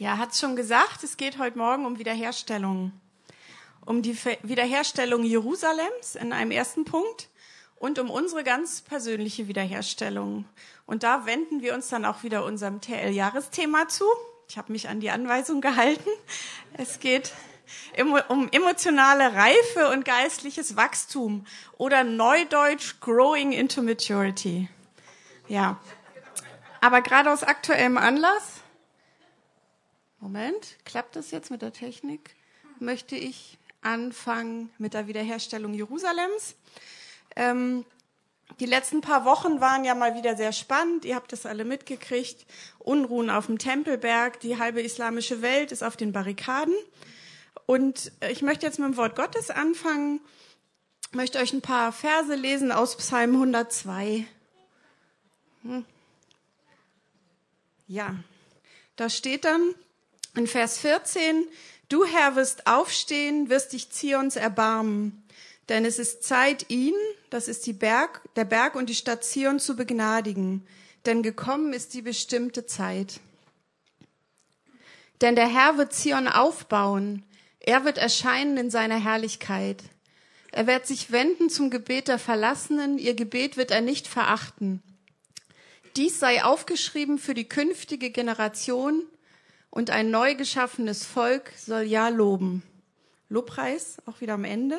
Ja, hat schon gesagt, es geht heute Morgen um Wiederherstellung. Um die Wiederherstellung Jerusalems in einem ersten Punkt und um unsere ganz persönliche Wiederherstellung. Und da wenden wir uns dann auch wieder unserem TL-Jahresthema zu. Ich habe mich an die Anweisung gehalten. Es geht um emotionale Reife und geistliches Wachstum oder neudeutsch Growing into Maturity. Ja. Aber gerade aus aktuellem Anlass Moment, klappt das jetzt mit der Technik? Möchte ich anfangen mit der Wiederherstellung Jerusalems. Ähm, die letzten paar Wochen waren ja mal wieder sehr spannend. Ihr habt das alle mitgekriegt. Unruhen auf dem Tempelberg. Die halbe islamische Welt ist auf den Barrikaden. Und ich möchte jetzt mit dem Wort Gottes anfangen. Ich möchte euch ein paar Verse lesen aus Psalm 102. Hm. Ja, da steht dann, in Vers 14, du Herr wirst aufstehen, wirst dich Zions erbarmen, denn es ist Zeit, ihn, das ist die Berg, der Berg und die Stadt Zion zu begnadigen, denn gekommen ist die bestimmte Zeit. Denn der Herr wird Zion aufbauen, er wird erscheinen in seiner Herrlichkeit. Er wird sich wenden zum Gebet der Verlassenen, ihr Gebet wird er nicht verachten. Dies sei aufgeschrieben für die künftige Generation, und ein neu geschaffenes Volk soll ja loben. Lobpreis, auch wieder am Ende.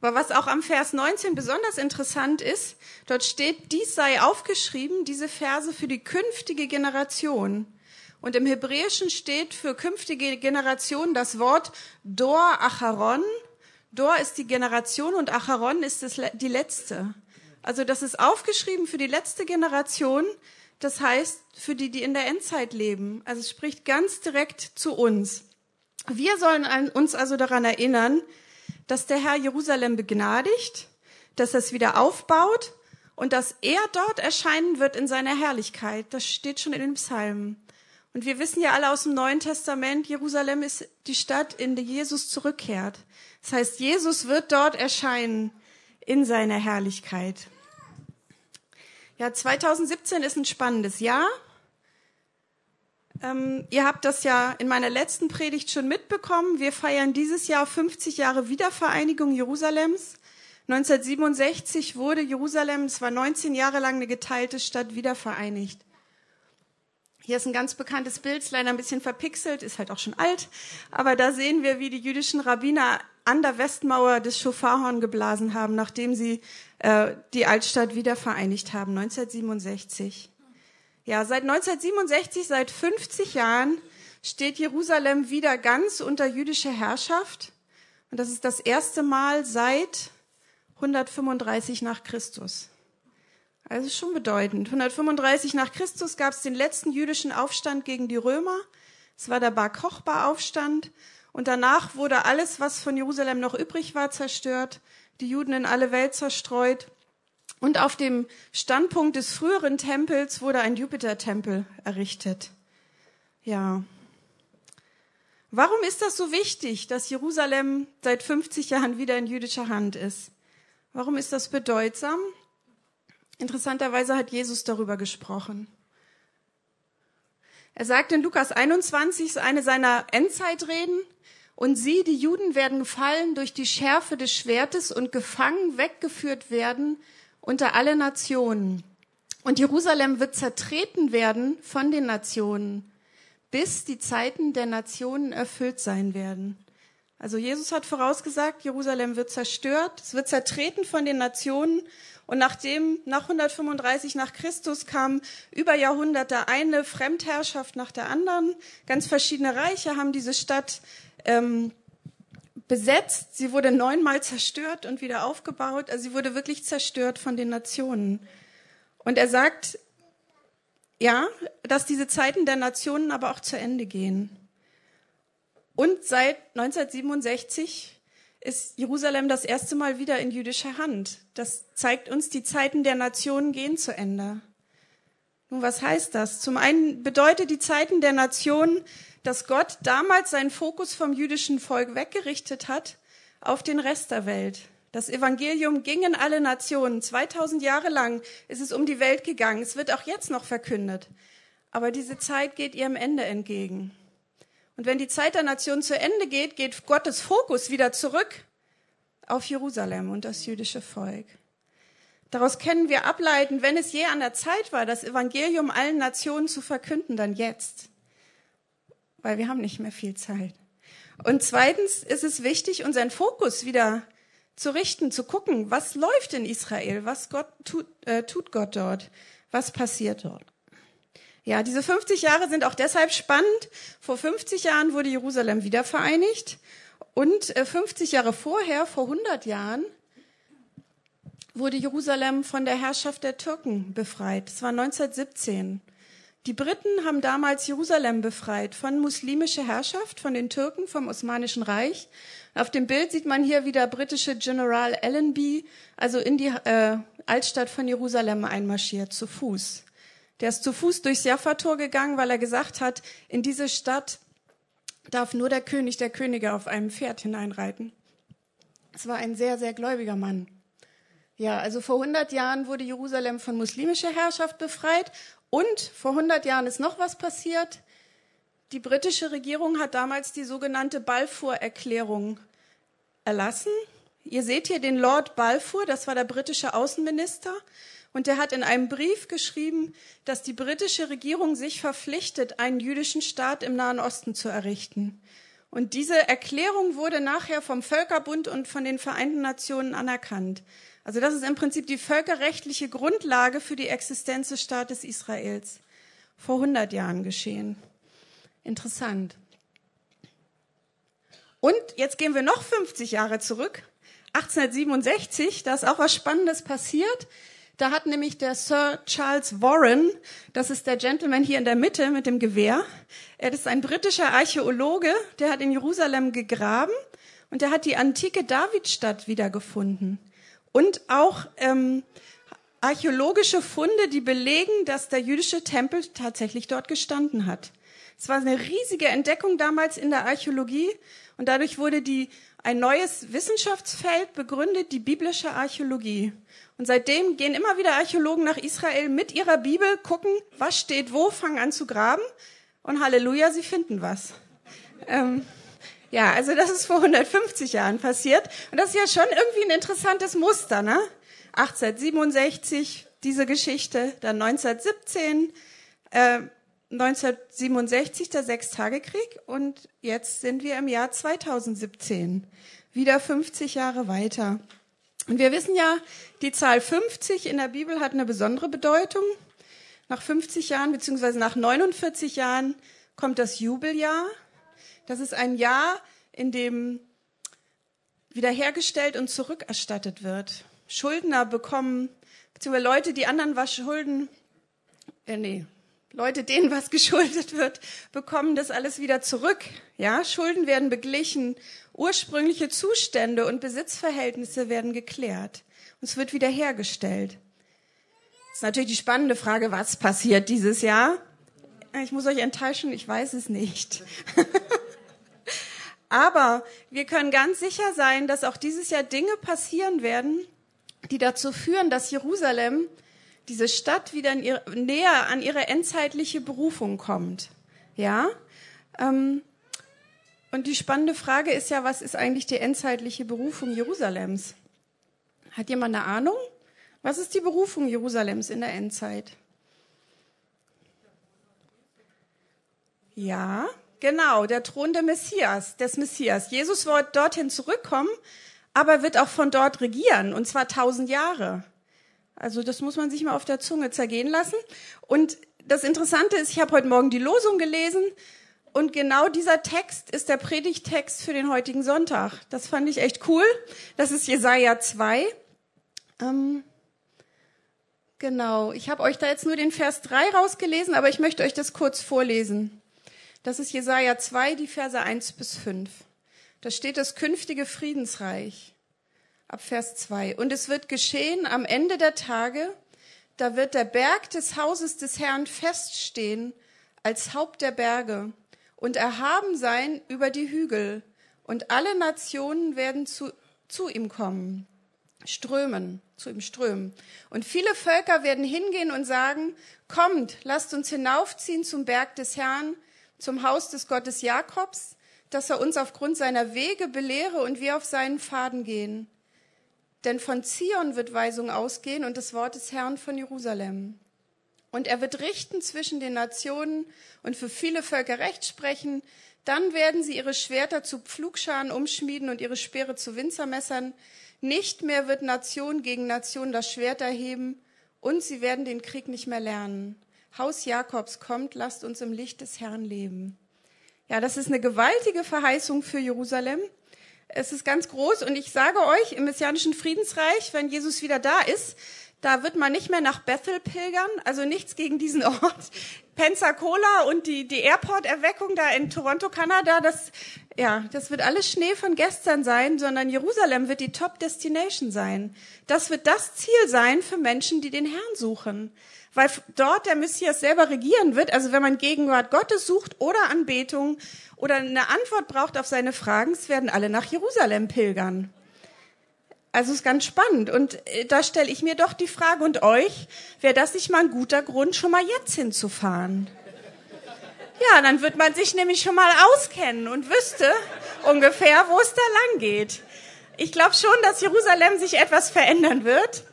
Aber was auch am Vers 19 besonders interessant ist, dort steht, dies sei aufgeschrieben, diese Verse für die künftige Generation. Und im Hebräischen steht für künftige Generation das Wort Dor Acharon. Dor ist die Generation und Acharon ist die letzte. Also das ist aufgeschrieben für die letzte Generation, das heißt für die, die in der Endzeit leben. Also es spricht ganz direkt zu uns. Wir sollen uns also daran erinnern, dass der Herr Jerusalem begnadigt, dass er es wieder aufbaut und dass er dort erscheinen wird in seiner Herrlichkeit. Das steht schon in den Psalmen. Und wir wissen ja alle aus dem Neuen Testament, Jerusalem ist die Stadt, in der Jesus zurückkehrt. Das heißt, Jesus wird dort erscheinen in seiner Herrlichkeit. Ja, 2017 ist ein spannendes Jahr. Ähm, ihr habt das ja in meiner letzten Predigt schon mitbekommen. Wir feiern dieses Jahr 50 Jahre Wiedervereinigung Jerusalems. 1967 wurde Jerusalem, es war 19 Jahre lang eine geteilte Stadt, wiedervereinigt. Hier ist ein ganz bekanntes Bild, leider ein bisschen verpixelt, ist halt auch schon alt, aber da sehen wir, wie die jüdischen Rabbiner an der Westmauer das Schofarhorn geblasen haben, nachdem sie äh, die Altstadt wieder vereinigt haben, 1967. Ja, seit 1967, seit 50 Jahren steht Jerusalem wieder ganz unter jüdischer Herrschaft. Und das ist das erste Mal seit 135 nach Christus. Also schon bedeutend. 135 nach Christus gab es den letzten jüdischen Aufstand gegen die Römer. Es war der Bar Kochba Aufstand. Und danach wurde alles, was von Jerusalem noch übrig war, zerstört, die Juden in alle Welt zerstreut. Und auf dem Standpunkt des früheren Tempels wurde ein Jupitertempel errichtet. Ja. Warum ist das so wichtig, dass Jerusalem seit 50 Jahren wieder in jüdischer Hand ist? Warum ist das bedeutsam? Interessanterweise hat Jesus darüber gesprochen. Er sagt in Lukas 21, eine seiner Endzeitreden, und sie, die Juden, werden fallen durch die Schärfe des Schwertes und gefangen weggeführt werden unter alle Nationen. Und Jerusalem wird zertreten werden von den Nationen, bis die Zeiten der Nationen erfüllt sein werden. Also Jesus hat vorausgesagt, Jerusalem wird zerstört, es wird zertreten von den Nationen und nachdem nach 135 nach Christus kam über Jahrhunderte eine Fremdherrschaft nach der anderen, ganz verschiedene Reiche haben diese Stadt ähm, besetzt. Sie wurde neunmal zerstört und wieder aufgebaut. Also sie wurde wirklich zerstört von den Nationen. Und er sagt, ja, dass diese Zeiten der Nationen aber auch zu Ende gehen. Und seit 1967 ist Jerusalem das erste Mal wieder in jüdischer Hand. Das zeigt uns, die Zeiten der Nationen gehen zu Ende. Nun, was heißt das? Zum einen bedeutet die Zeiten der Nationen, dass Gott damals seinen Fokus vom jüdischen Volk weggerichtet hat auf den Rest der Welt. Das Evangelium ging in alle Nationen. 2000 Jahre lang ist es um die Welt gegangen. Es wird auch jetzt noch verkündet. Aber diese Zeit geht ihrem Ende entgegen. Und wenn die Zeit der Nation zu Ende geht, geht Gottes Fokus wieder zurück auf Jerusalem und das jüdische Volk. Daraus können wir ableiten, wenn es je an der Zeit war, das Evangelium allen Nationen zu verkünden, dann jetzt. Weil wir haben nicht mehr viel Zeit. Und zweitens ist es wichtig, unseren Fokus wieder zu richten, zu gucken, was läuft in Israel, was Gott tut, äh, tut Gott dort, was passiert dort. Ja, diese 50 Jahre sind auch deshalb spannend. Vor 50 Jahren wurde Jerusalem wieder vereinigt und 50 äh, Jahre vorher, vor 100 Jahren, wurde Jerusalem von der Herrschaft der Türken befreit. Das war 1917. Die Briten haben damals Jerusalem befreit von muslimischer Herrschaft, von den Türken, vom Osmanischen Reich. Auf dem Bild sieht man hier, wie der britische General Allenby also in die äh, Altstadt von Jerusalem einmarschiert, zu Fuß. Der ist zu Fuß durchs Jaffa-Tor gegangen, weil er gesagt hat, in diese Stadt darf nur der König der Könige auf einem Pferd hineinreiten. Es war ein sehr, sehr gläubiger Mann. Ja, also vor 100 Jahren wurde Jerusalem von muslimischer Herrschaft befreit und vor 100 Jahren ist noch was passiert. Die britische Regierung hat damals die sogenannte Balfour-Erklärung erlassen. Ihr seht hier den Lord Balfour, das war der britische Außenminister. Und er hat in einem Brief geschrieben, dass die britische Regierung sich verpflichtet, einen jüdischen Staat im Nahen Osten zu errichten. Und diese Erklärung wurde nachher vom Völkerbund und von den Vereinten Nationen anerkannt. Also das ist im Prinzip die völkerrechtliche Grundlage für die Existenz des Staates Israels. Vor 100 Jahren geschehen. Interessant. Und jetzt gehen wir noch 50 Jahre zurück. 1867, da ist auch was Spannendes passiert. Da hat nämlich der Sir Charles Warren, das ist der Gentleman hier in der Mitte mit dem Gewehr, er ist ein britischer Archäologe, der hat in Jerusalem gegraben und der hat die antike Davidstadt wiedergefunden und auch ähm, archäologische Funde, die belegen, dass der jüdische Tempel tatsächlich dort gestanden hat. Es war eine riesige Entdeckung damals in der Archäologie und dadurch wurde die, ein neues Wissenschaftsfeld begründet, die biblische Archäologie. Und seitdem gehen immer wieder Archäologen nach Israel mit ihrer Bibel, gucken, was steht wo, fangen an zu graben und Halleluja, sie finden was. Ähm, ja, also das ist vor 150 Jahren passiert. Und das ist ja schon irgendwie ein interessantes Muster, ne? 1867 diese Geschichte, dann 1917, äh, 1967 der Sechstagekrieg und jetzt sind wir im Jahr 2017, wieder 50 Jahre weiter. Und wir wissen ja, die Zahl 50 in der Bibel hat eine besondere Bedeutung. Nach 50 Jahren beziehungsweise nach 49 Jahren kommt das Jubeljahr. Das ist ein Jahr, in dem wiederhergestellt und zurückerstattet wird. Schuldner bekommen, beziehungsweise Leute, die anderen was schulden, äh, nee, Leute, denen was geschuldet wird, bekommen das alles wieder zurück. Ja, Schulden werden beglichen, ursprüngliche Zustände und Besitzverhältnisse werden geklärt und es wird wiederhergestellt. Das ist natürlich die spannende Frage, was passiert dieses Jahr? Ich muss euch enttäuschen, ich weiß es nicht. Aber wir können ganz sicher sein, dass auch dieses Jahr Dinge passieren werden, die dazu führen, dass Jerusalem, diese Stadt, wieder ihr, näher an ihre endzeitliche Berufung kommt. Ja? Ähm, und die spannende Frage ist ja, was ist eigentlich die endzeitliche Berufung Jerusalems? Hat jemand eine Ahnung? Was ist die Berufung Jerusalems in der Endzeit? Ja, Genau, der Thron der Messias, des Messias. Jesus wird dorthin zurückkommen, aber wird auch von dort regieren, und zwar tausend Jahre. Also das muss man sich mal auf der Zunge zergehen lassen. Und das Interessante ist, ich habe heute Morgen die Losung gelesen und genau dieser Text ist der Predigtext für den heutigen Sonntag. Das fand ich echt cool. Das ist Jesaja 2. Ähm, genau, ich habe euch da jetzt nur den Vers 3 rausgelesen, aber ich möchte euch das kurz vorlesen. Das ist Jesaja 2, die Verse 1 bis 5. Da steht das künftige Friedensreich. Ab Vers 2. Und es wird geschehen am Ende der Tage, da wird der Berg des Hauses des Herrn feststehen als Haupt der Berge und erhaben sein über die Hügel. Und alle Nationen werden zu, zu ihm kommen, strömen, zu ihm strömen. Und viele Völker werden hingehen und sagen, kommt, lasst uns hinaufziehen zum Berg des Herrn, zum Haus des Gottes Jakobs, dass er uns aufgrund seiner Wege belehre und wir auf seinen Pfaden gehen. Denn von Zion wird Weisung ausgehen und das Wort des Herrn von Jerusalem. Und er wird richten zwischen den Nationen und für viele Völker Recht sprechen. Dann werden sie ihre Schwerter zu Pflugscharen umschmieden und ihre Speere zu Winzermessern. Nicht mehr wird Nation gegen Nation das Schwert erheben und sie werden den Krieg nicht mehr lernen. Haus Jakobs kommt, lasst uns im Licht des Herrn leben. Ja, das ist eine gewaltige Verheißung für Jerusalem. Es ist ganz groß und ich sage euch, im messianischen Friedensreich, wenn Jesus wieder da ist, da wird man nicht mehr nach Bethel pilgern, also nichts gegen diesen Ort. Pensacola und die, die Airport-Erweckung da in Toronto, Kanada, das, ja, das wird alles Schnee von gestern sein, sondern Jerusalem wird die Top-Destination sein. Das wird das Ziel sein für Menschen, die den Herrn suchen weil dort der Messias selber regieren wird. Also wenn man Gegenwart Gottes sucht oder Anbetung oder eine Antwort braucht auf seine Fragen, es werden alle nach Jerusalem pilgern. Also ist ganz spannend. Und äh, da stelle ich mir doch die Frage und euch, wäre das nicht mal ein guter Grund, schon mal jetzt hinzufahren? Ja, dann wird man sich nämlich schon mal auskennen und wüsste ungefähr, wo es da lang geht. Ich glaube schon, dass Jerusalem sich etwas verändern wird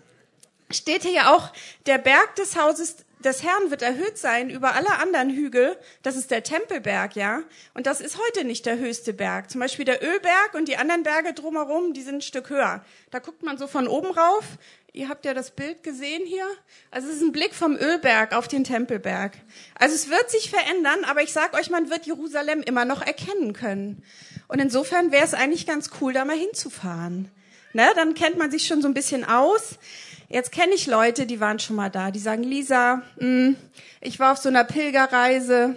steht hier ja auch, der Berg des Hauses des Herrn wird erhöht sein über alle anderen Hügel. Das ist der Tempelberg, ja. Und das ist heute nicht der höchste Berg. Zum Beispiel der Ölberg und die anderen Berge drumherum, die sind ein Stück höher. Da guckt man so von oben rauf. Ihr habt ja das Bild gesehen hier. Also es ist ein Blick vom Ölberg auf den Tempelberg. Also es wird sich verändern, aber ich sag euch, man wird Jerusalem immer noch erkennen können. Und insofern wäre es eigentlich ganz cool, da mal hinzufahren. Ne? Dann kennt man sich schon so ein bisschen aus. Jetzt kenne ich Leute, die waren schon mal da, die sagen, Lisa, mh, hm, ich war auf so einer Pilgerreise,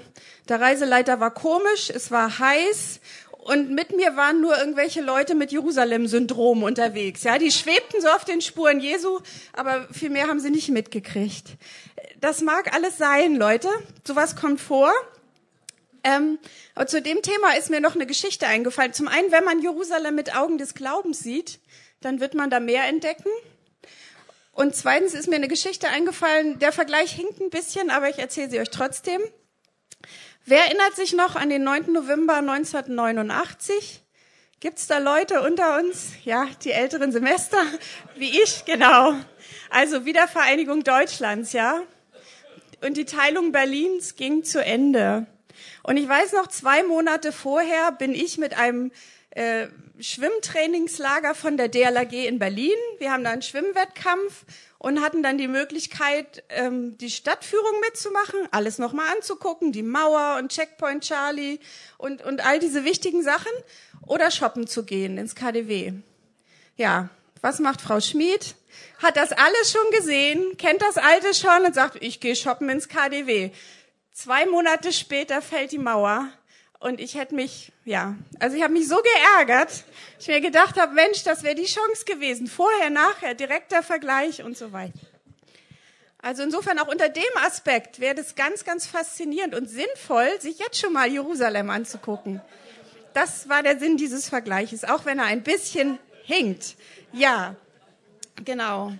der Reiseleiter war komisch, es war heiß und mit mir waren nur irgendwelche Leute mit Jerusalem-Syndrom unterwegs. Ja, die schwebten so auf den Spuren Jesu, aber viel mehr haben sie nicht mitgekriegt. Das mag alles sein, Leute. Sowas kommt vor. Ähm, aber zu dem Thema ist mir noch eine Geschichte eingefallen. Zum einen, wenn man Jerusalem mit Augen des Glaubens sieht, dann wird man da mehr entdecken. Und zweitens ist mir eine Geschichte eingefallen, der Vergleich hinkt ein bisschen, aber ich erzähle sie euch trotzdem. Wer erinnert sich noch an den 9. November 1989? Gibt's da Leute unter uns? Ja, die älteren Semester, wie ich, genau. Also Wiedervereinigung Deutschlands, ja. Und die Teilung Berlins ging zu Ende. Und ich weiß noch, zwei Monate vorher bin ich mit einem äh, Schwimmtrainingslager von der DLAG in Berlin. Wir haben da einen Schwimmwettkampf und hatten dann die Möglichkeit, ähm, die Stadtführung mitzumachen, alles nochmal anzugucken, die Mauer und Checkpoint Charlie und, und all diese wichtigen Sachen oder shoppen zu gehen ins KDW. Ja, was macht Frau Schmid? Hat das alles schon gesehen, kennt das Alte schon und sagt, ich gehe shoppen ins KDW. Zwei Monate später fällt die Mauer und ich hätte mich, ja, also ich habe mich so geärgert. Ich mir gedacht habe, Mensch, das wäre die Chance gewesen. Vorher, nachher, direkter Vergleich und so weiter. Also insofern auch unter dem Aspekt wäre das ganz, ganz faszinierend und sinnvoll, sich jetzt schon mal Jerusalem anzugucken. Das war der Sinn dieses Vergleiches, auch wenn er ein bisschen hinkt. Ja, genau.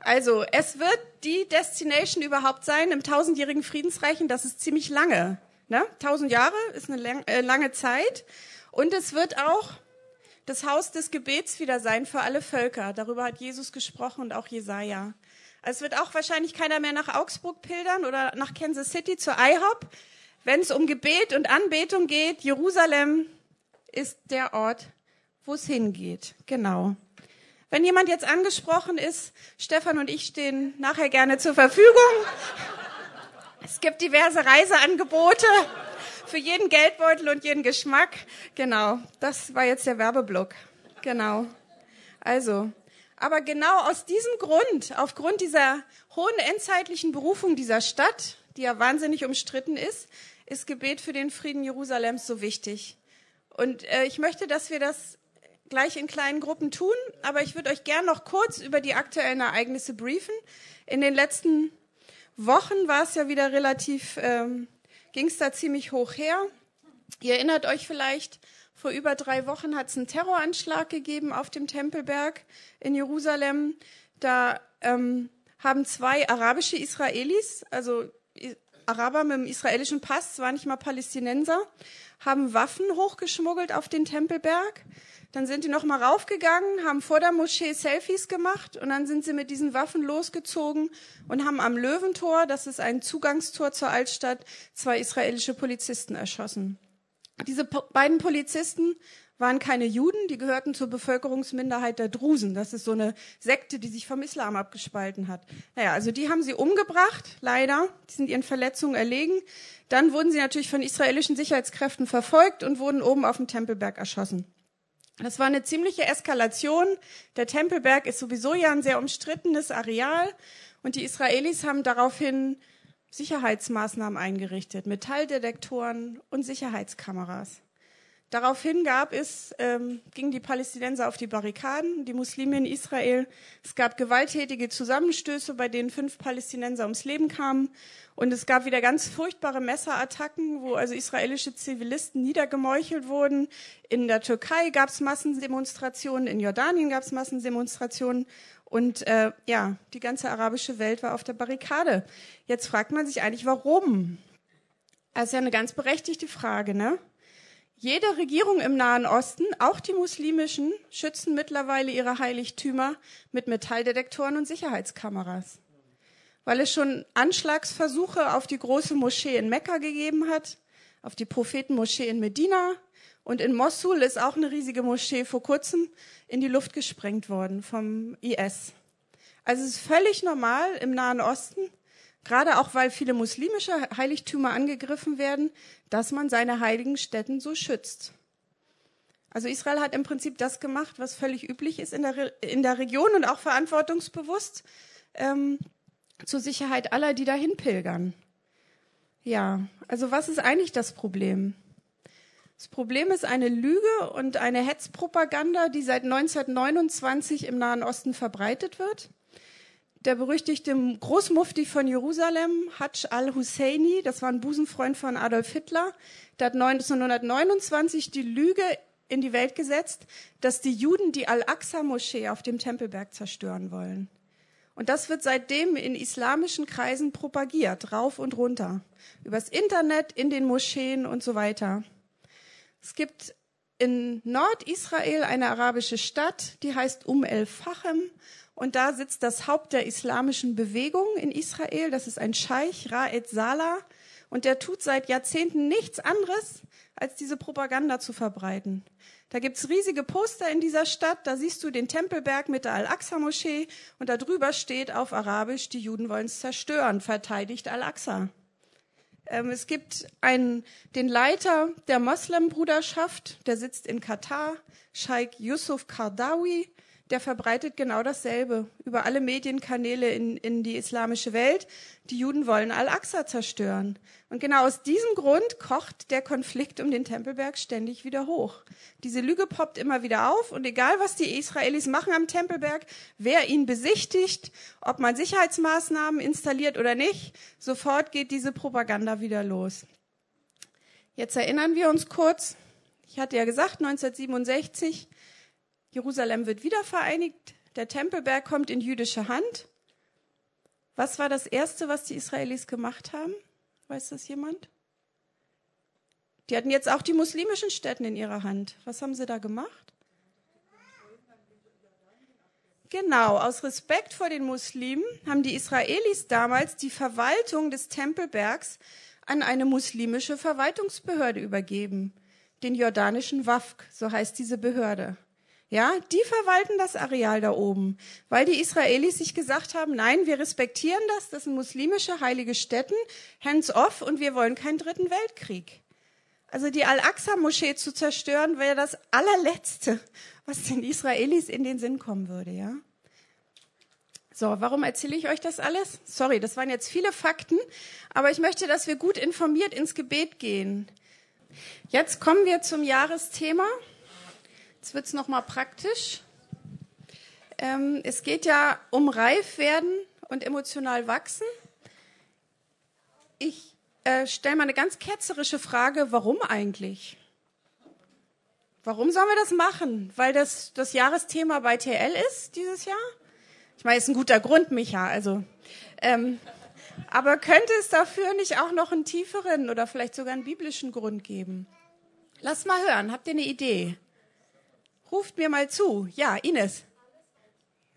Also es wird die Destination überhaupt sein im tausendjährigen Friedensreichen. Das ist ziemlich lange. Ne? Tausend Jahre ist eine lang, äh, lange Zeit. Und es wird auch das Haus des Gebets wieder sein für alle Völker. Darüber hat Jesus gesprochen und auch Jesaja. Also es wird auch wahrscheinlich keiner mehr nach Augsburg pilgern oder nach Kansas City zur IHOP. Wenn es um Gebet und Anbetung geht, Jerusalem ist der Ort, wo es hingeht. Genau. Wenn jemand jetzt angesprochen ist, Stefan und ich stehen nachher gerne zur Verfügung. Es gibt diverse Reiseangebote für jeden Geldbeutel und jeden Geschmack. Genau, das war jetzt der Werbeblock. Genau. Also, aber genau aus diesem Grund, aufgrund dieser hohen endzeitlichen Berufung dieser Stadt, die ja wahnsinnig umstritten ist, ist Gebet für den Frieden Jerusalems so wichtig. Und äh, ich möchte, dass wir das gleich in kleinen Gruppen tun, aber ich würde euch gern noch kurz über die aktuellen Ereignisse briefen. In den letzten Wochen war es ja wieder relativ, ähm, ging es da ziemlich hoch her. Ihr erinnert euch vielleicht, vor über drei Wochen hat es einen Terroranschlag gegeben auf dem Tempelberg in Jerusalem. Da ähm, haben zwei arabische Israelis, also Araber mit dem israelischen Pass, war nicht mal Palästinenser, haben Waffen hochgeschmuggelt auf den Tempelberg. Dann sind die nochmal raufgegangen, haben vor der Moschee Selfies gemacht und dann sind sie mit diesen Waffen losgezogen und haben am Löwentor, das ist ein Zugangstor zur Altstadt, zwei israelische Polizisten erschossen. Diese po beiden Polizisten waren keine Juden, die gehörten zur Bevölkerungsminderheit der Drusen. Das ist so eine Sekte, die sich vom Islam abgespalten hat. Naja, also die haben sie umgebracht, leider. Die sind ihren Verletzungen erlegen. Dann wurden sie natürlich von israelischen Sicherheitskräften verfolgt und wurden oben auf dem Tempelberg erschossen. Das war eine ziemliche Eskalation. Der Tempelberg ist sowieso ja ein sehr umstrittenes Areal und die Israelis haben daraufhin Sicherheitsmaßnahmen eingerichtet, Metalldetektoren und Sicherheitskameras. Daraufhin gab es, ähm, gingen die Palästinenser auf die Barrikaden, die Muslime in Israel. Es gab gewalttätige Zusammenstöße, bei denen fünf Palästinenser ums Leben kamen. Und es gab wieder ganz furchtbare Messerattacken, wo also israelische Zivilisten niedergemeuchelt wurden. In der Türkei gab es Massendemonstrationen, in Jordanien gab es Massendemonstrationen. Und äh, ja, die ganze arabische Welt war auf der Barrikade. Jetzt fragt man sich eigentlich, warum? Das ist ja eine ganz berechtigte Frage, ne? Jede Regierung im Nahen Osten, auch die muslimischen, schützen mittlerweile ihre Heiligtümer mit Metalldetektoren und Sicherheitskameras. Weil es schon Anschlagsversuche auf die große Moschee in Mekka gegeben hat, auf die Prophetenmoschee in Medina und in Mossul ist auch eine riesige Moschee vor kurzem in die Luft gesprengt worden vom IS. Also es ist völlig normal im Nahen Osten, gerade auch weil viele muslimische Heiligtümer angegriffen werden, dass man seine heiligen Stätten so schützt. Also Israel hat im Prinzip das gemacht, was völlig üblich ist in der, Re in der Region und auch verantwortungsbewusst ähm, zur Sicherheit aller, die dahin pilgern. Ja, also was ist eigentlich das Problem? Das Problem ist eine Lüge und eine Hetzpropaganda, die seit 1929 im Nahen Osten verbreitet wird der berüchtigte Großmufti von Jerusalem, Hajj al-Husseini, das war ein Busenfreund von Adolf Hitler, der hat 1929 die Lüge in die Welt gesetzt, dass die Juden die Al-Aqsa-Moschee auf dem Tempelberg zerstören wollen. Und das wird seitdem in islamischen Kreisen propagiert, rauf und runter. Übers Internet, in den Moscheen und so weiter. Es gibt in Nordisrael eine arabische Stadt, die heißt Um el-Fachem und da sitzt das Haupt der islamischen Bewegung in Israel. Das ist ein Scheich, Raed Salah. Und der tut seit Jahrzehnten nichts anderes, als diese Propaganda zu verbreiten. Da gibt's riesige Poster in dieser Stadt. Da siehst du den Tempelberg mit der Al-Aqsa-Moschee. Und da drüber steht auf Arabisch, die Juden wollen es zerstören, verteidigt Al-Aqsa. Ähm, es gibt einen, den Leiter der Moslembruderschaft, der sitzt in Katar, Sheikh Yusuf Kardawi der verbreitet genau dasselbe über alle Medienkanäle in, in die islamische Welt. Die Juden wollen Al-Aqsa zerstören. Und genau aus diesem Grund kocht der Konflikt um den Tempelberg ständig wieder hoch. Diese Lüge poppt immer wieder auf und egal was die Israelis machen am Tempelberg, wer ihn besichtigt, ob man Sicherheitsmaßnahmen installiert oder nicht, sofort geht diese Propaganda wieder los. Jetzt erinnern wir uns kurz. Ich hatte ja gesagt, 1967 Jerusalem wird wieder vereinigt, der Tempelberg kommt in jüdische Hand. Was war das Erste, was die Israelis gemacht haben? Weiß das jemand? Die hatten jetzt auch die muslimischen Städten in ihrer Hand. Was haben sie da gemacht? Genau, aus Respekt vor den Muslimen haben die Israelis damals die Verwaltung des Tempelbergs an eine muslimische Verwaltungsbehörde übergeben, den jordanischen WAFK, so heißt diese Behörde. Ja, die verwalten das Areal da oben, weil die Israelis sich gesagt haben, nein, wir respektieren das, das sind muslimische heilige Stätten, hands off und wir wollen keinen dritten Weltkrieg. Also die Al-Aqsa-Moschee zu zerstören, wäre das allerletzte, was den Israelis in den Sinn kommen würde, ja. So, warum erzähle ich euch das alles? Sorry, das waren jetzt viele Fakten, aber ich möchte, dass wir gut informiert ins Gebet gehen. Jetzt kommen wir zum Jahresthema. Jetzt wird es nochmal praktisch. Ähm, es geht ja um reif werden und emotional wachsen. Ich äh, stelle mal eine ganz ketzerische Frage, warum eigentlich? Warum sollen wir das machen? Weil das das Jahresthema bei TL ist dieses Jahr? Ich meine, ist ein guter Grund, Micha. Also, ähm, Aber könnte es dafür nicht auch noch einen tieferen oder vielleicht sogar einen biblischen Grund geben? Lasst mal hören. Habt ihr eine Idee? Ruft mir mal zu. Ja, Ines.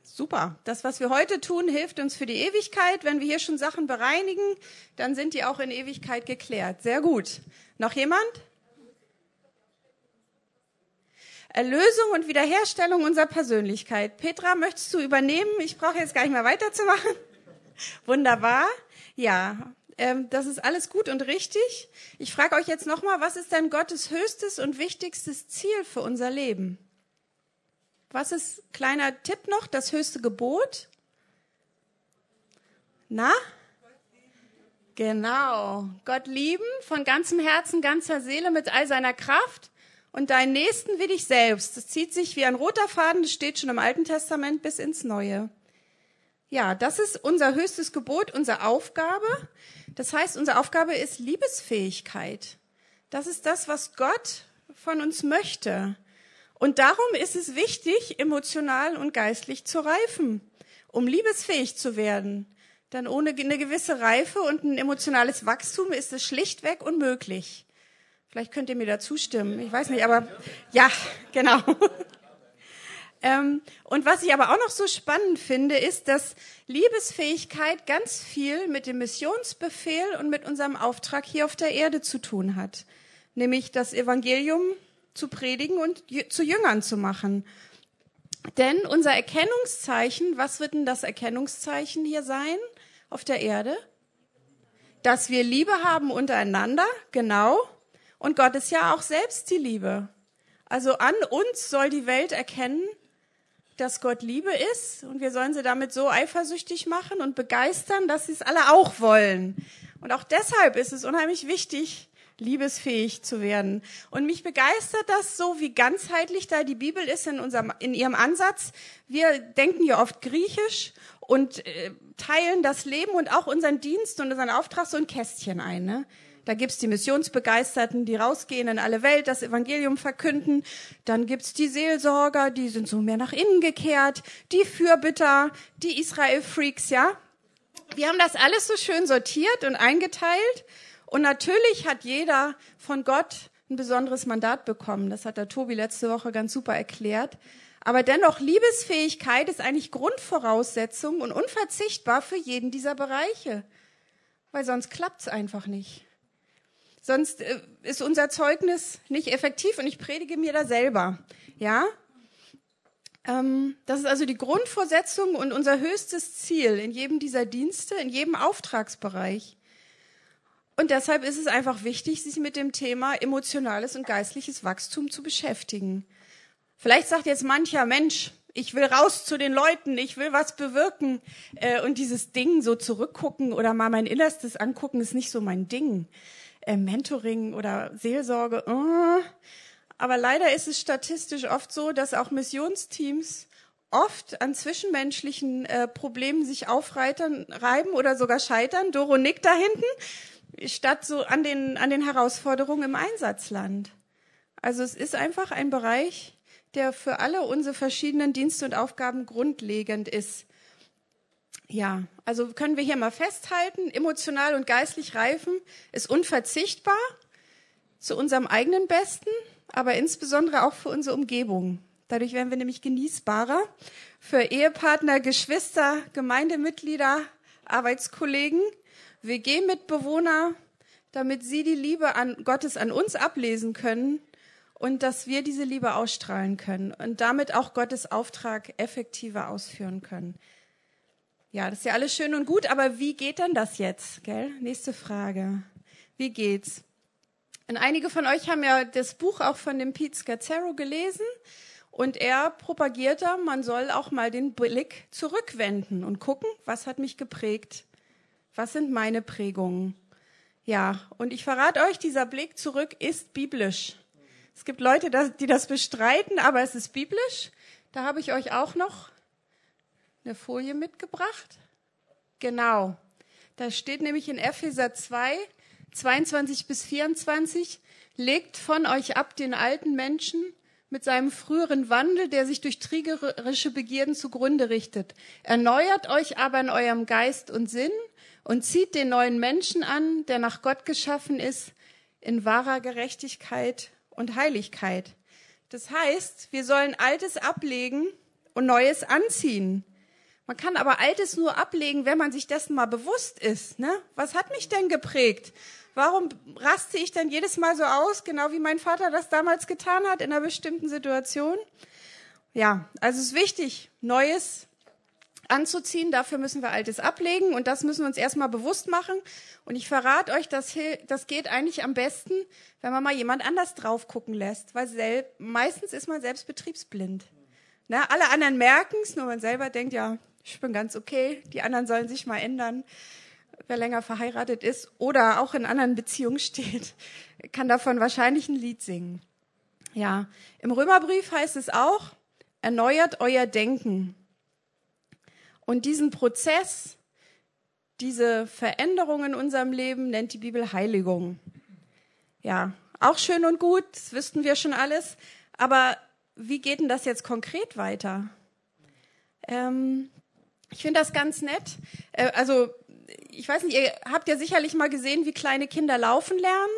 Super. Das, was wir heute tun, hilft uns für die Ewigkeit. Wenn wir hier schon Sachen bereinigen, dann sind die auch in Ewigkeit geklärt. Sehr gut. Noch jemand? Erlösung und Wiederherstellung unserer Persönlichkeit. Petra, möchtest du übernehmen? Ich brauche jetzt gar nicht mehr weiterzumachen. Wunderbar. Ja, ähm, das ist alles gut und richtig. Ich frage euch jetzt nochmal, was ist denn Gottes höchstes und wichtigstes Ziel für unser Leben? Was ist, kleiner Tipp noch, das höchste Gebot? Na? Genau. Gott lieben von ganzem Herzen, ganzer Seele, mit all seiner Kraft und deinen Nächsten wie dich selbst. Das zieht sich wie ein roter Faden, das steht schon im Alten Testament bis ins Neue. Ja, das ist unser höchstes Gebot, unsere Aufgabe. Das heißt, unsere Aufgabe ist Liebesfähigkeit. Das ist das, was Gott von uns möchte. Und darum ist es wichtig, emotional und geistlich zu reifen, um liebesfähig zu werden. Denn ohne eine gewisse Reife und ein emotionales Wachstum ist es schlichtweg unmöglich. Vielleicht könnt ihr mir da zustimmen. Ich weiß nicht, aber ja, genau. ähm, und was ich aber auch noch so spannend finde, ist, dass Liebesfähigkeit ganz viel mit dem Missionsbefehl und mit unserem Auftrag hier auf der Erde zu tun hat. Nämlich das Evangelium zu predigen und zu Jüngern zu machen. Denn unser Erkennungszeichen, was wird denn das Erkennungszeichen hier sein auf der Erde? Dass wir Liebe haben untereinander, genau. Und Gott ist ja auch selbst die Liebe. Also an uns soll die Welt erkennen, dass Gott Liebe ist und wir sollen sie damit so eifersüchtig machen und begeistern, dass sie es alle auch wollen. Und auch deshalb ist es unheimlich wichtig, liebesfähig zu werden. Und mich begeistert das so, wie ganzheitlich da die Bibel ist in unserem, in ihrem Ansatz. Wir denken ja oft griechisch und äh, teilen das Leben und auch unseren Dienst und unseren Auftrag so in Kästchen ein. Ne? Da gibt's die Missionsbegeisterten, die rausgehen in alle Welt, das Evangelium verkünden. Dann gibt's die Seelsorger, die sind so mehr nach innen gekehrt. Die Fürbitter, die Israel-Freaks, ja. Wir haben das alles so schön sortiert und eingeteilt. Und natürlich hat jeder von Gott ein besonderes Mandat bekommen. Das hat der Tobi letzte Woche ganz super erklärt. Aber dennoch, Liebesfähigkeit ist eigentlich Grundvoraussetzung und unverzichtbar für jeden dieser Bereiche. Weil sonst klappt's einfach nicht. Sonst äh, ist unser Zeugnis nicht effektiv und ich predige mir da selber. Ja? Ähm, das ist also die Grundvorsetzung und unser höchstes Ziel in jedem dieser Dienste, in jedem Auftragsbereich. Und deshalb ist es einfach wichtig, sich mit dem Thema emotionales und geistliches Wachstum zu beschäftigen. Vielleicht sagt jetzt mancher Mensch, ich will raus zu den Leuten, ich will was bewirken. Äh, und dieses Ding so zurückgucken oder mal mein Innerstes angucken, ist nicht so mein Ding äh, Mentoring oder Seelsorge. Äh. Aber leider ist es statistisch oft so, dass auch Missionsteams oft an zwischenmenschlichen äh, Problemen sich aufreitern, reiben oder sogar scheitern. Doro nickt da hinten, statt so an den, an den Herausforderungen im Einsatzland. Also es ist einfach ein Bereich, der für alle unsere verschiedenen Dienste und Aufgaben grundlegend ist. Ja, also können wir hier mal festhalten, emotional und geistlich reifen ist unverzichtbar zu unserem eigenen Besten, aber insbesondere auch für unsere Umgebung. Dadurch werden wir nämlich genießbarer für Ehepartner, Geschwister, Gemeindemitglieder, Arbeitskollegen, WG-Mitbewohner, damit sie die Liebe an Gottes an uns ablesen können und dass wir diese Liebe ausstrahlen können und damit auch Gottes Auftrag effektiver ausführen können. Ja, das ist ja alles schön und gut, aber wie geht denn das jetzt? Gell? Nächste Frage. Wie geht's? Und einige von euch haben ja das Buch auch von dem Pete Scazzaro gelesen und er propagiert da, man soll auch mal den Blick zurückwenden und gucken, was hat mich geprägt? Was sind meine Prägungen? Ja, und ich verrate euch, dieser Blick zurück ist biblisch. Es gibt Leute, die das bestreiten, aber es ist biblisch. Da habe ich euch auch noch eine Folie mitgebracht? Genau. Da steht nämlich in Epheser 2, 22 bis 24, legt von euch ab den alten Menschen mit seinem früheren Wandel, der sich durch trügerische Begierden zugrunde richtet. Erneuert euch aber in eurem Geist und Sinn und zieht den neuen Menschen an, der nach Gott geschaffen ist, in wahrer Gerechtigkeit und Heiligkeit. Das heißt, wir sollen Altes ablegen und Neues anziehen. Man kann aber Altes nur ablegen, wenn man sich dessen mal bewusst ist. Ne? Was hat mich denn geprägt? Warum raste ich denn jedes Mal so aus, genau wie mein Vater das damals getan hat in einer bestimmten Situation? Ja, also es ist wichtig, Neues anzuziehen. Dafür müssen wir Altes ablegen und das müssen wir uns erstmal bewusst machen. Und ich verrate euch, das, das geht eigentlich am besten, wenn man mal jemand anders drauf gucken lässt, weil meistens ist man selbst betriebsblind. Na, alle anderen merken es, nur man selber denkt, ja, ich bin ganz okay, die anderen sollen sich mal ändern. Wer länger verheiratet ist oder auch in anderen Beziehungen steht, kann davon wahrscheinlich ein Lied singen. Ja, im Römerbrief heißt es auch, erneuert euer Denken. Und diesen Prozess, diese Veränderung in unserem Leben nennt die Bibel Heiligung. Ja, auch schön und gut, das wüssten wir schon alles. Aber wie geht denn das jetzt konkret weiter? Ähm, ich finde das ganz nett. Äh, also, ich weiß nicht, ihr habt ja sicherlich mal gesehen, wie kleine Kinder laufen lernen.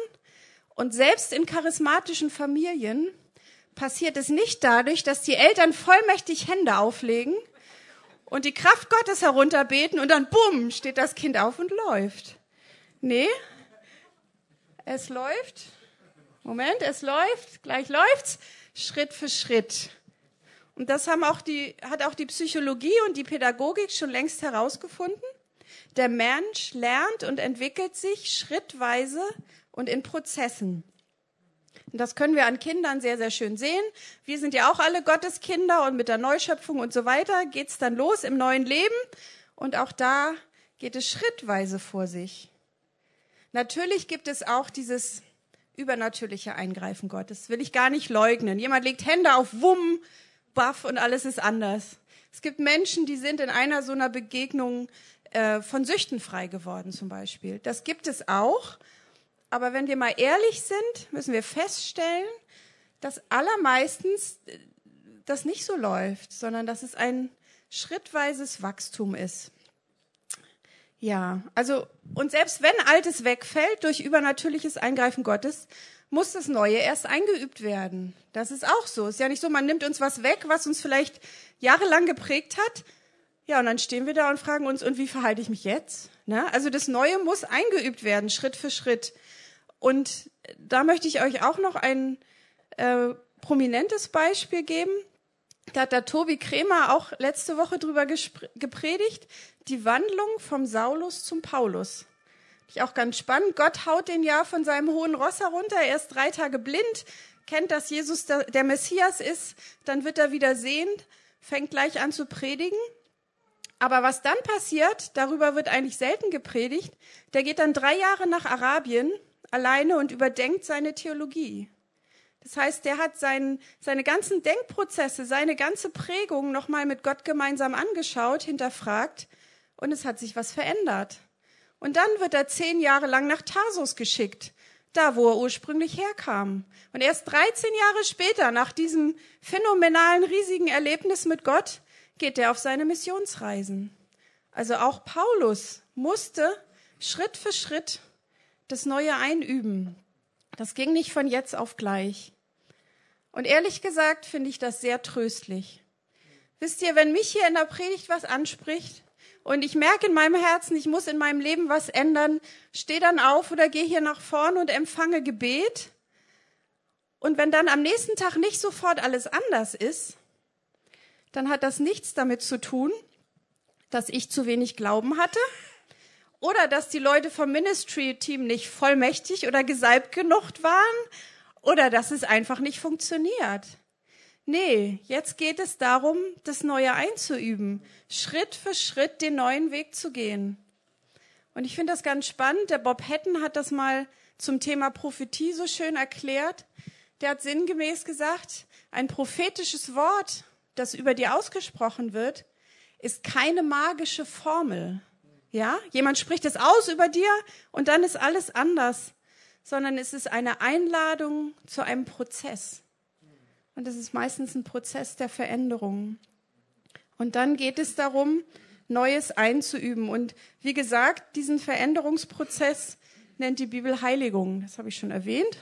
Und selbst in charismatischen Familien passiert es nicht dadurch, dass die Eltern vollmächtig Hände auflegen und die Kraft Gottes herunterbeten und dann bumm, steht das Kind auf und läuft. Nee, es läuft. Moment, es läuft, gleich läuft's, Schritt für Schritt. Und das haben auch die, hat auch die Psychologie und die Pädagogik schon längst herausgefunden. Der Mensch lernt und entwickelt sich schrittweise und in Prozessen. Und das können wir an Kindern sehr, sehr schön sehen. Wir sind ja auch alle Gotteskinder und mit der Neuschöpfung und so weiter geht's dann los im neuen Leben. Und auch da geht es schrittweise vor sich. Natürlich gibt es auch dieses übernatürliche Eingreifen Gottes. will ich gar nicht leugnen. Jemand legt Hände auf Wumm, Baff und alles ist anders. Es gibt Menschen, die sind in einer so einer Begegnung äh, von Süchten frei geworden zum Beispiel. Das gibt es auch. Aber wenn wir mal ehrlich sind, müssen wir feststellen, dass allermeistens äh, das nicht so läuft, sondern dass es ein schrittweises Wachstum ist. Ja, also, und selbst wenn Altes wegfällt durch übernatürliches Eingreifen Gottes, muss das Neue erst eingeübt werden. Das ist auch so. Ist ja nicht so, man nimmt uns was weg, was uns vielleicht jahrelang geprägt hat. Ja, und dann stehen wir da und fragen uns, und wie verhalte ich mich jetzt? Ne? Also das Neue muss eingeübt werden, Schritt für Schritt. Und da möchte ich euch auch noch ein äh, prominentes Beispiel geben. Da hat der Tobi Kremer auch letzte Woche drüber gepredigt. Die Wandlung vom Saulus zum Paulus. Ich auch ganz spannend. Gott haut den ja von seinem hohen Ross herunter. Er ist drei Tage blind, kennt, dass Jesus der Messias ist. Dann wird er wieder sehend, fängt gleich an zu predigen. Aber was dann passiert, darüber wird eigentlich selten gepredigt. Der geht dann drei Jahre nach Arabien alleine und überdenkt seine Theologie. Das heißt, der hat sein, seine ganzen Denkprozesse, seine ganze Prägung nochmal mit Gott gemeinsam angeschaut, hinterfragt und es hat sich was verändert. Und dann wird er zehn Jahre lang nach Tarsus geschickt, da wo er ursprünglich herkam. Und erst 13 Jahre später, nach diesem phänomenalen, riesigen Erlebnis mit Gott, geht er auf seine Missionsreisen. Also auch Paulus musste Schritt für Schritt das Neue einüben. Das ging nicht von jetzt auf gleich. Und ehrlich gesagt finde ich das sehr tröstlich. Wisst ihr, wenn mich hier in der Predigt was anspricht und ich merke in meinem Herzen, ich muss in meinem Leben was ändern, stehe dann auf oder gehe hier nach vorne und empfange Gebet. Und wenn dann am nächsten Tag nicht sofort alles anders ist, dann hat das nichts damit zu tun, dass ich zu wenig Glauben hatte oder dass die Leute vom Ministry-Team nicht vollmächtig oder gesalbt genug waren oder dass es einfach nicht funktioniert. Nee, jetzt geht es darum, das Neue einzuüben, Schritt für Schritt den neuen Weg zu gehen. Und ich finde das ganz spannend. Der Bob Hatton hat das mal zum Thema Prophetie so schön erklärt. Der hat sinngemäß gesagt, ein prophetisches Wort, das über dir ausgesprochen wird, ist keine magische Formel. Ja, jemand spricht es aus über dir und dann ist alles anders, sondern es ist eine Einladung zu einem Prozess. Und es ist meistens ein Prozess der Veränderung. Und dann geht es darum, Neues einzuüben. Und wie gesagt, diesen Veränderungsprozess nennt die Bibel Heiligung. Das habe ich schon erwähnt.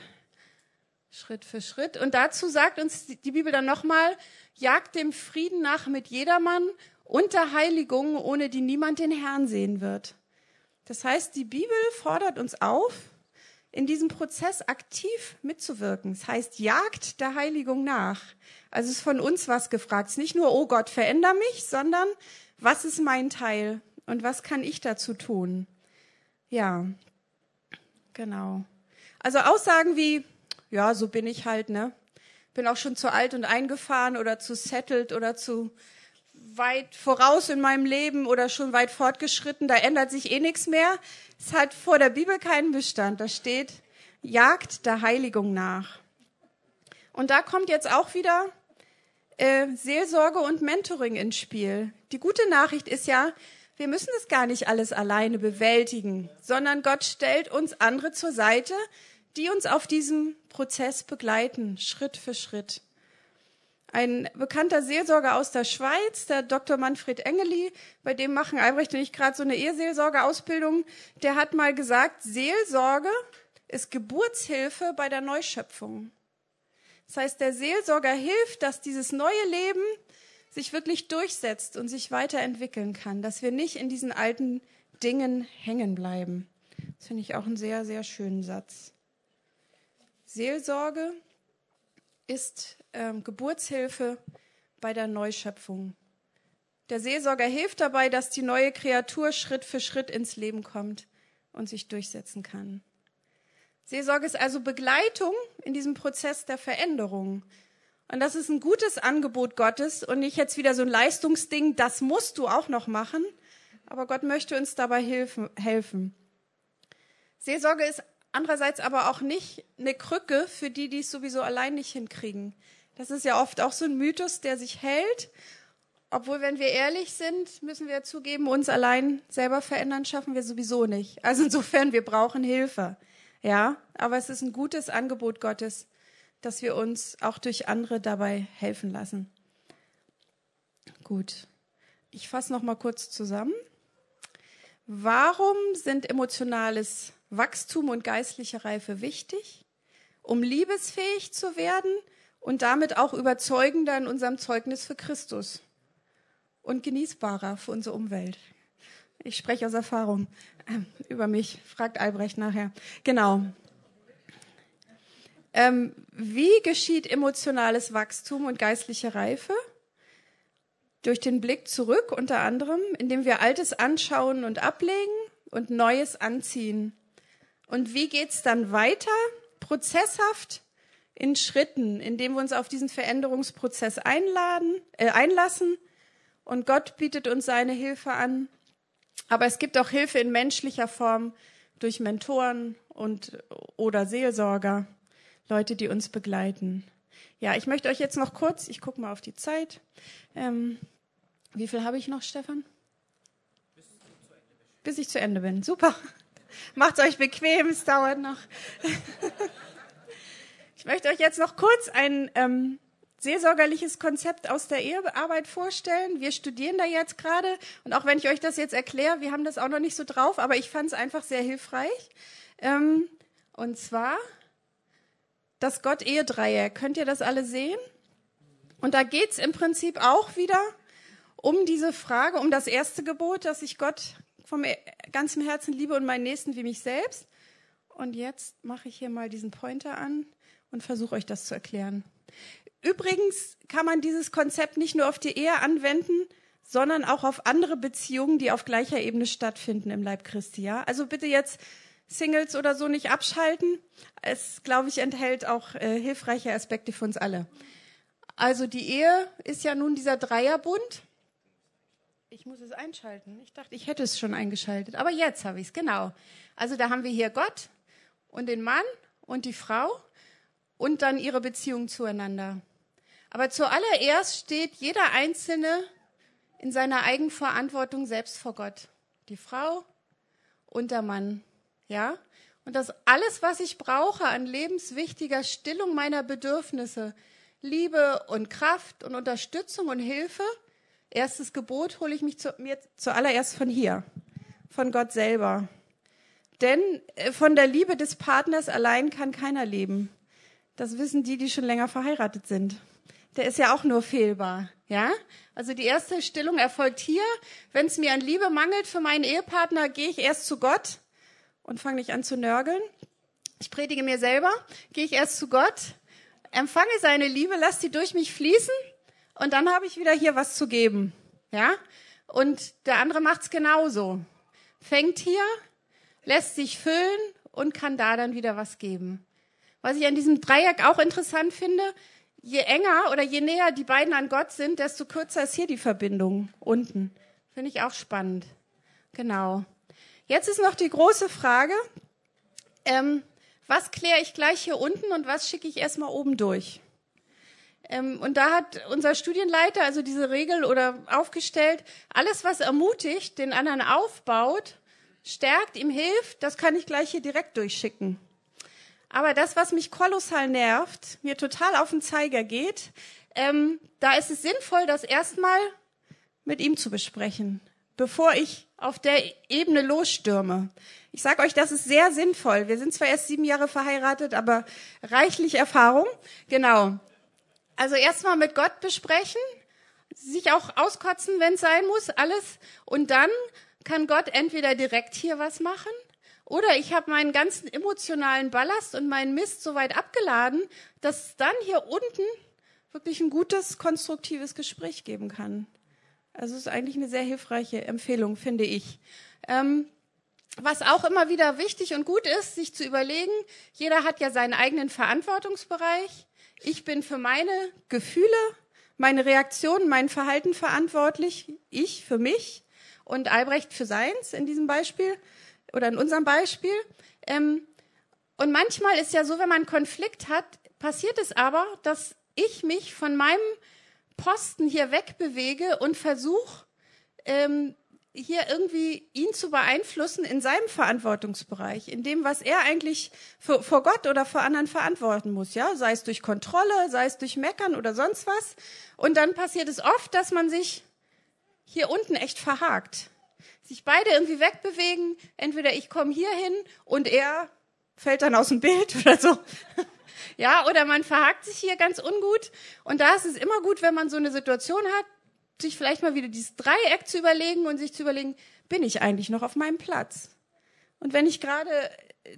Schritt für Schritt. Und dazu sagt uns die Bibel dann nochmal, jagt dem Frieden nach mit jedermann unter Heiligung, ohne die niemand den Herrn sehen wird. Das heißt, die Bibel fordert uns auf, in diesem Prozess aktiv mitzuwirken. Das heißt, jagt der Heiligung nach. Also ist von uns was gefragt. Es ist nicht nur, oh Gott, veränder mich, sondern was ist mein Teil und was kann ich dazu tun? Ja, genau. Also Aussagen wie, ja, so bin ich halt, ne? Bin auch schon zu alt und eingefahren oder zu settled oder zu weit voraus in meinem Leben oder schon weit fortgeschritten, da ändert sich eh nichts mehr. Es hat vor der Bibel keinen Bestand. Da steht, jagt der Heiligung nach. Und da kommt jetzt auch wieder äh, Seelsorge und Mentoring ins Spiel. Die gute Nachricht ist ja, wir müssen das gar nicht alles alleine bewältigen, sondern Gott stellt uns andere zur Seite, die uns auf diesem Prozess begleiten, Schritt für Schritt. Ein bekannter Seelsorger aus der Schweiz, der Dr. Manfred Engeli, bei dem machen Albrecht und ich gerade so eine Eheseelsorgeausbildung, der hat mal gesagt, Seelsorge ist Geburtshilfe bei der Neuschöpfung. Das heißt, der Seelsorger hilft, dass dieses neue Leben sich wirklich durchsetzt und sich weiterentwickeln kann, dass wir nicht in diesen alten Dingen hängen bleiben. Das finde ich auch einen sehr, sehr schönen Satz. Seelsorge ist ähm, Geburtshilfe bei der Neuschöpfung. Der Seelsorger hilft dabei, dass die neue Kreatur Schritt für Schritt ins Leben kommt und sich durchsetzen kann. Seelsorge ist also Begleitung in diesem Prozess der Veränderung. Und das ist ein gutes Angebot Gottes und nicht jetzt wieder so ein Leistungsding, das musst du auch noch machen. Aber Gott möchte uns dabei helfen. Seelsorge ist andererseits aber auch nicht eine Krücke für die, die es sowieso allein nicht hinkriegen. Das ist ja oft auch so ein Mythos, der sich hält. Obwohl, wenn wir ehrlich sind, müssen wir zugeben, uns allein selber verändern schaffen wir sowieso nicht. Also insofern, wir brauchen Hilfe. Ja, aber es ist ein gutes Angebot Gottes, dass wir uns auch durch andere dabei helfen lassen. Gut. Ich fasse noch mal kurz zusammen. Warum sind emotionales Wachstum und geistliche Reife wichtig, um liebesfähig zu werden und damit auch überzeugender in unserem Zeugnis für Christus und genießbarer für unsere Umwelt. Ich spreche aus Erfahrung äh, über mich, fragt Albrecht nachher. Genau. Ähm, wie geschieht emotionales Wachstum und geistliche Reife? Durch den Blick zurück unter anderem, indem wir Altes anschauen und ablegen und Neues anziehen. Und wie geht's dann weiter? Prozesshaft in Schritten, indem wir uns auf diesen Veränderungsprozess einladen, äh, einlassen. Und Gott bietet uns seine Hilfe an. Aber es gibt auch Hilfe in menschlicher Form durch Mentoren und oder Seelsorger, Leute, die uns begleiten. Ja, ich möchte euch jetzt noch kurz, ich gucke mal auf die Zeit. Ähm, wie viel habe ich noch, Stefan? Bis ich zu Ende bin. Super. Macht euch bequem, es dauert noch. ich möchte euch jetzt noch kurz ein ähm, seelsorgerliches Konzept aus der Ehearbeit vorstellen. Wir studieren da jetzt gerade und auch wenn ich euch das jetzt erkläre, wir haben das auch noch nicht so drauf, aber ich fand es einfach sehr hilfreich. Ähm, und zwar das Gott-Ehe-Dreieck. Könnt ihr das alle sehen? Und da geht's im Prinzip auch wieder um diese Frage, um das erste Gebot, dass ich Gott vom ganzem Herzen liebe und meinen Nächsten wie mich selbst. Und jetzt mache ich hier mal diesen Pointer an und versuche euch das zu erklären. Übrigens kann man dieses Konzept nicht nur auf die Ehe anwenden, sondern auch auf andere Beziehungen, die auf gleicher Ebene stattfinden im Leib Christi. Ja? Also bitte jetzt Singles oder so nicht abschalten. Es, glaube ich, enthält auch äh, hilfreiche Aspekte für uns alle. Also die Ehe ist ja nun dieser Dreierbund. Ich muss es einschalten. Ich dachte, ich hätte es schon eingeschaltet. Aber jetzt habe ich es, genau. Also da haben wir hier Gott und den Mann und die Frau und dann ihre Beziehung zueinander. Aber zuallererst steht jeder Einzelne in seiner Eigenverantwortung selbst vor Gott. Die Frau und der Mann. Ja? Und das alles, was ich brauche an lebenswichtiger Stillung meiner Bedürfnisse, Liebe und Kraft und Unterstützung und Hilfe, Erstes Gebot hole ich mich zu, mir zuallererst von hier, von Gott selber. Denn äh, von der Liebe des Partners allein kann keiner leben. Das wissen die, die schon länger verheiratet sind. Der ist ja auch nur fehlbar, ja? Also die erste Stillung erfolgt hier. Wenn es mir an Liebe mangelt für meinen Ehepartner, gehe ich erst zu Gott und fange nicht an zu nörgeln. Ich predige mir selber, gehe ich erst zu Gott, empfange seine Liebe, lass sie durch mich fließen und dann habe ich wieder hier was zu geben, ja? Und der andere macht's genauso. Fängt hier, lässt sich füllen und kann da dann wieder was geben. Was ich an diesem Dreieck auch interessant finde, je enger oder je näher die beiden an Gott sind, desto kürzer ist hier die Verbindung unten. Finde ich auch spannend. Genau. Jetzt ist noch die große Frage, ähm, was kläre ich gleich hier unten und was schicke ich erstmal oben durch? Ähm, und da hat unser Studienleiter also diese Regel oder aufgestellt, alles was ermutigt, den anderen aufbaut, stärkt, ihm hilft, das kann ich gleich hier direkt durchschicken. Aber das, was mich kolossal nervt, mir total auf den Zeiger geht, ähm, da ist es sinnvoll, das erstmal mit ihm zu besprechen, bevor ich auf der Ebene losstürme. Ich sage euch, das ist sehr sinnvoll. Wir sind zwar erst sieben Jahre verheiratet, aber reichlich Erfahrung. Genau. Also erstmal mit Gott besprechen, sich auch auskotzen, wenn es sein muss, alles. Und dann kann Gott entweder direkt hier was machen oder ich habe meinen ganzen emotionalen Ballast und meinen Mist so weit abgeladen, dass dann hier unten wirklich ein gutes, konstruktives Gespräch geben kann. Also es ist eigentlich eine sehr hilfreiche Empfehlung, finde ich. Ähm, was auch immer wieder wichtig und gut ist, sich zu überlegen, jeder hat ja seinen eigenen Verantwortungsbereich. Ich bin für meine Gefühle, meine Reaktionen, mein Verhalten verantwortlich. Ich für mich und Albrecht für seins in diesem Beispiel oder in unserem Beispiel. Ähm, und manchmal ist ja so, wenn man Konflikt hat, passiert es aber, dass ich mich von meinem Posten hier wegbewege und versuche, ähm, hier irgendwie ihn zu beeinflussen in seinem Verantwortungsbereich, in dem, was er eigentlich für, vor Gott oder vor anderen verantworten muss, ja, sei es durch Kontrolle, sei es durch Meckern oder sonst was. Und dann passiert es oft, dass man sich hier unten echt verhakt sich beide irgendwie wegbewegen. Entweder ich komme hier hin und er fällt dann aus dem Bild oder so. Ja, oder man verhakt sich hier ganz ungut. Und da ist es immer gut, wenn man so eine Situation hat, sich vielleicht mal wieder dieses Dreieck zu überlegen und sich zu überlegen, bin ich eigentlich noch auf meinem Platz? Und wenn ich gerade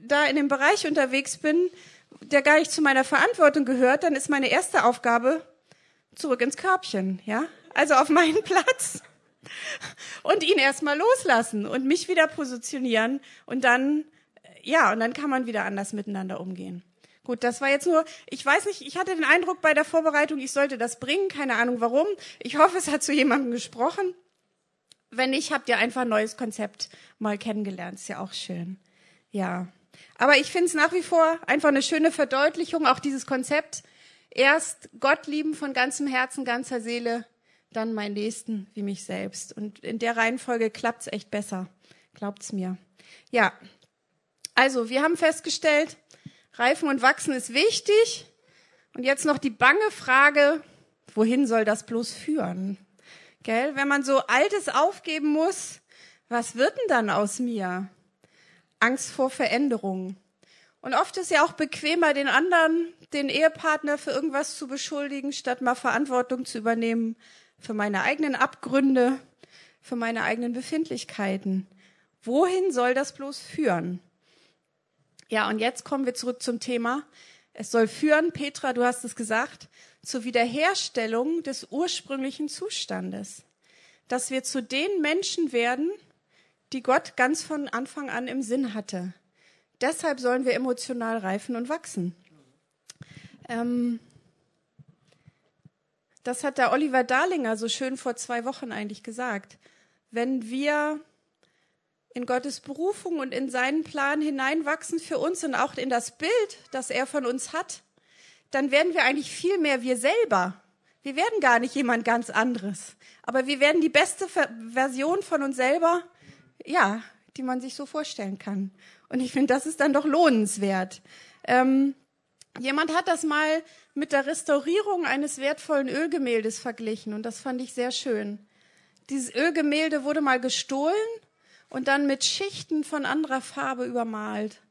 da in dem Bereich unterwegs bin, der gar nicht zu meiner Verantwortung gehört, dann ist meine erste Aufgabe zurück ins Körbchen, ja? Also auf meinen Platz und ihn erstmal loslassen und mich wieder positionieren und dann, ja, und dann kann man wieder anders miteinander umgehen. Gut, das war jetzt nur, ich weiß nicht, ich hatte den Eindruck bei der Vorbereitung, ich sollte das bringen, keine Ahnung warum. Ich hoffe, es hat zu jemandem gesprochen. Wenn nicht, habt ihr einfach ein neues Konzept mal kennengelernt, ist ja auch schön. Ja. Aber ich finde es nach wie vor einfach eine schöne Verdeutlichung, auch dieses Konzept. Erst Gott lieben von ganzem Herzen, ganzer Seele, dann meinen Nächsten wie mich selbst. Und in der Reihenfolge klappt's echt besser. Glaubt's mir. Ja. Also, wir haben festgestellt, Reifen und Wachsen ist wichtig. Und jetzt noch die bange Frage, wohin soll das bloß führen? Gell? Wenn man so Altes aufgeben muss, was wird denn dann aus mir? Angst vor Veränderung. Und oft ist ja auch bequemer, den anderen, den Ehepartner für irgendwas zu beschuldigen, statt mal Verantwortung zu übernehmen für meine eigenen Abgründe, für meine eigenen Befindlichkeiten. Wohin soll das bloß führen? Ja, und jetzt kommen wir zurück zum Thema. Es soll führen, Petra, du hast es gesagt, zur Wiederherstellung des ursprünglichen Zustandes. Dass wir zu den Menschen werden, die Gott ganz von Anfang an im Sinn hatte. Deshalb sollen wir emotional reifen und wachsen. Ähm, das hat der Oliver Darlinger so schön vor zwei Wochen eigentlich gesagt. Wenn wir in Gottes Berufung und in seinen Plan hineinwachsen für uns und auch in das Bild, das er von uns hat, dann werden wir eigentlich viel mehr wir selber. Wir werden gar nicht jemand ganz anderes, aber wir werden die beste Version von uns selber, ja, die man sich so vorstellen kann. Und ich finde, das ist dann doch lohnenswert. Ähm, Jemand hat das mal mit der Restaurierung eines wertvollen Ölgemäldes verglichen und das fand ich sehr schön. Dieses Ölgemälde wurde mal gestohlen und dann mit Schichten von anderer Farbe übermalt.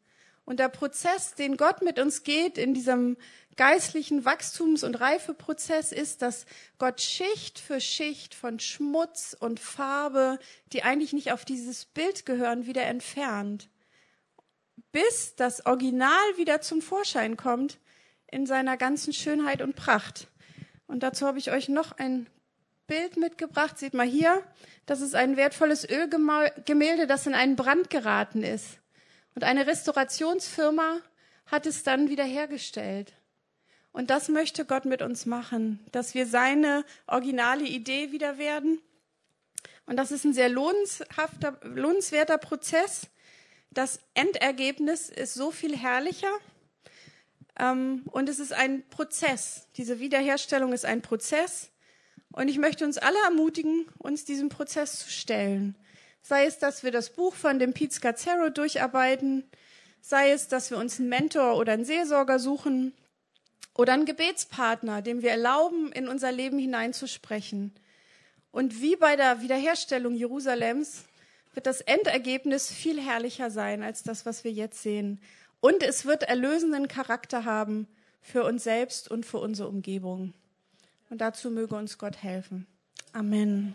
Und der Prozess, den Gott mit uns geht in diesem geistlichen Wachstums- und Reifeprozess, ist, dass Gott Schicht für Schicht von Schmutz und Farbe, die eigentlich nicht auf dieses Bild gehören, wieder entfernt, bis das Original wieder zum Vorschein kommt in seiner ganzen Schönheit und Pracht. Und dazu habe ich euch noch ein Bild mitgebracht. Seht mal hier, das ist ein wertvolles Ölgemälde, das in einen Brand geraten ist. Und eine Restaurationsfirma hat es dann wiederhergestellt. Und das möchte Gott mit uns machen, dass wir seine originale Idee wieder werden. Und das ist ein sehr lohnenshafter, lohnenswerter Prozess. Das Endergebnis ist so viel herrlicher. Ähm, und es ist ein Prozess. Diese Wiederherstellung ist ein Prozess. Und ich möchte uns alle ermutigen, uns diesem Prozess zu stellen. Sei es, dass wir das Buch von dem Pete Scazzaro durcharbeiten, sei es, dass wir uns einen Mentor oder einen Seelsorger suchen oder einen Gebetspartner, dem wir erlauben, in unser Leben hineinzusprechen. Und wie bei der Wiederherstellung Jerusalems wird das Endergebnis viel herrlicher sein als das, was wir jetzt sehen. Und es wird erlösenden Charakter haben für uns selbst und für unsere Umgebung. Und dazu möge uns Gott helfen. Amen.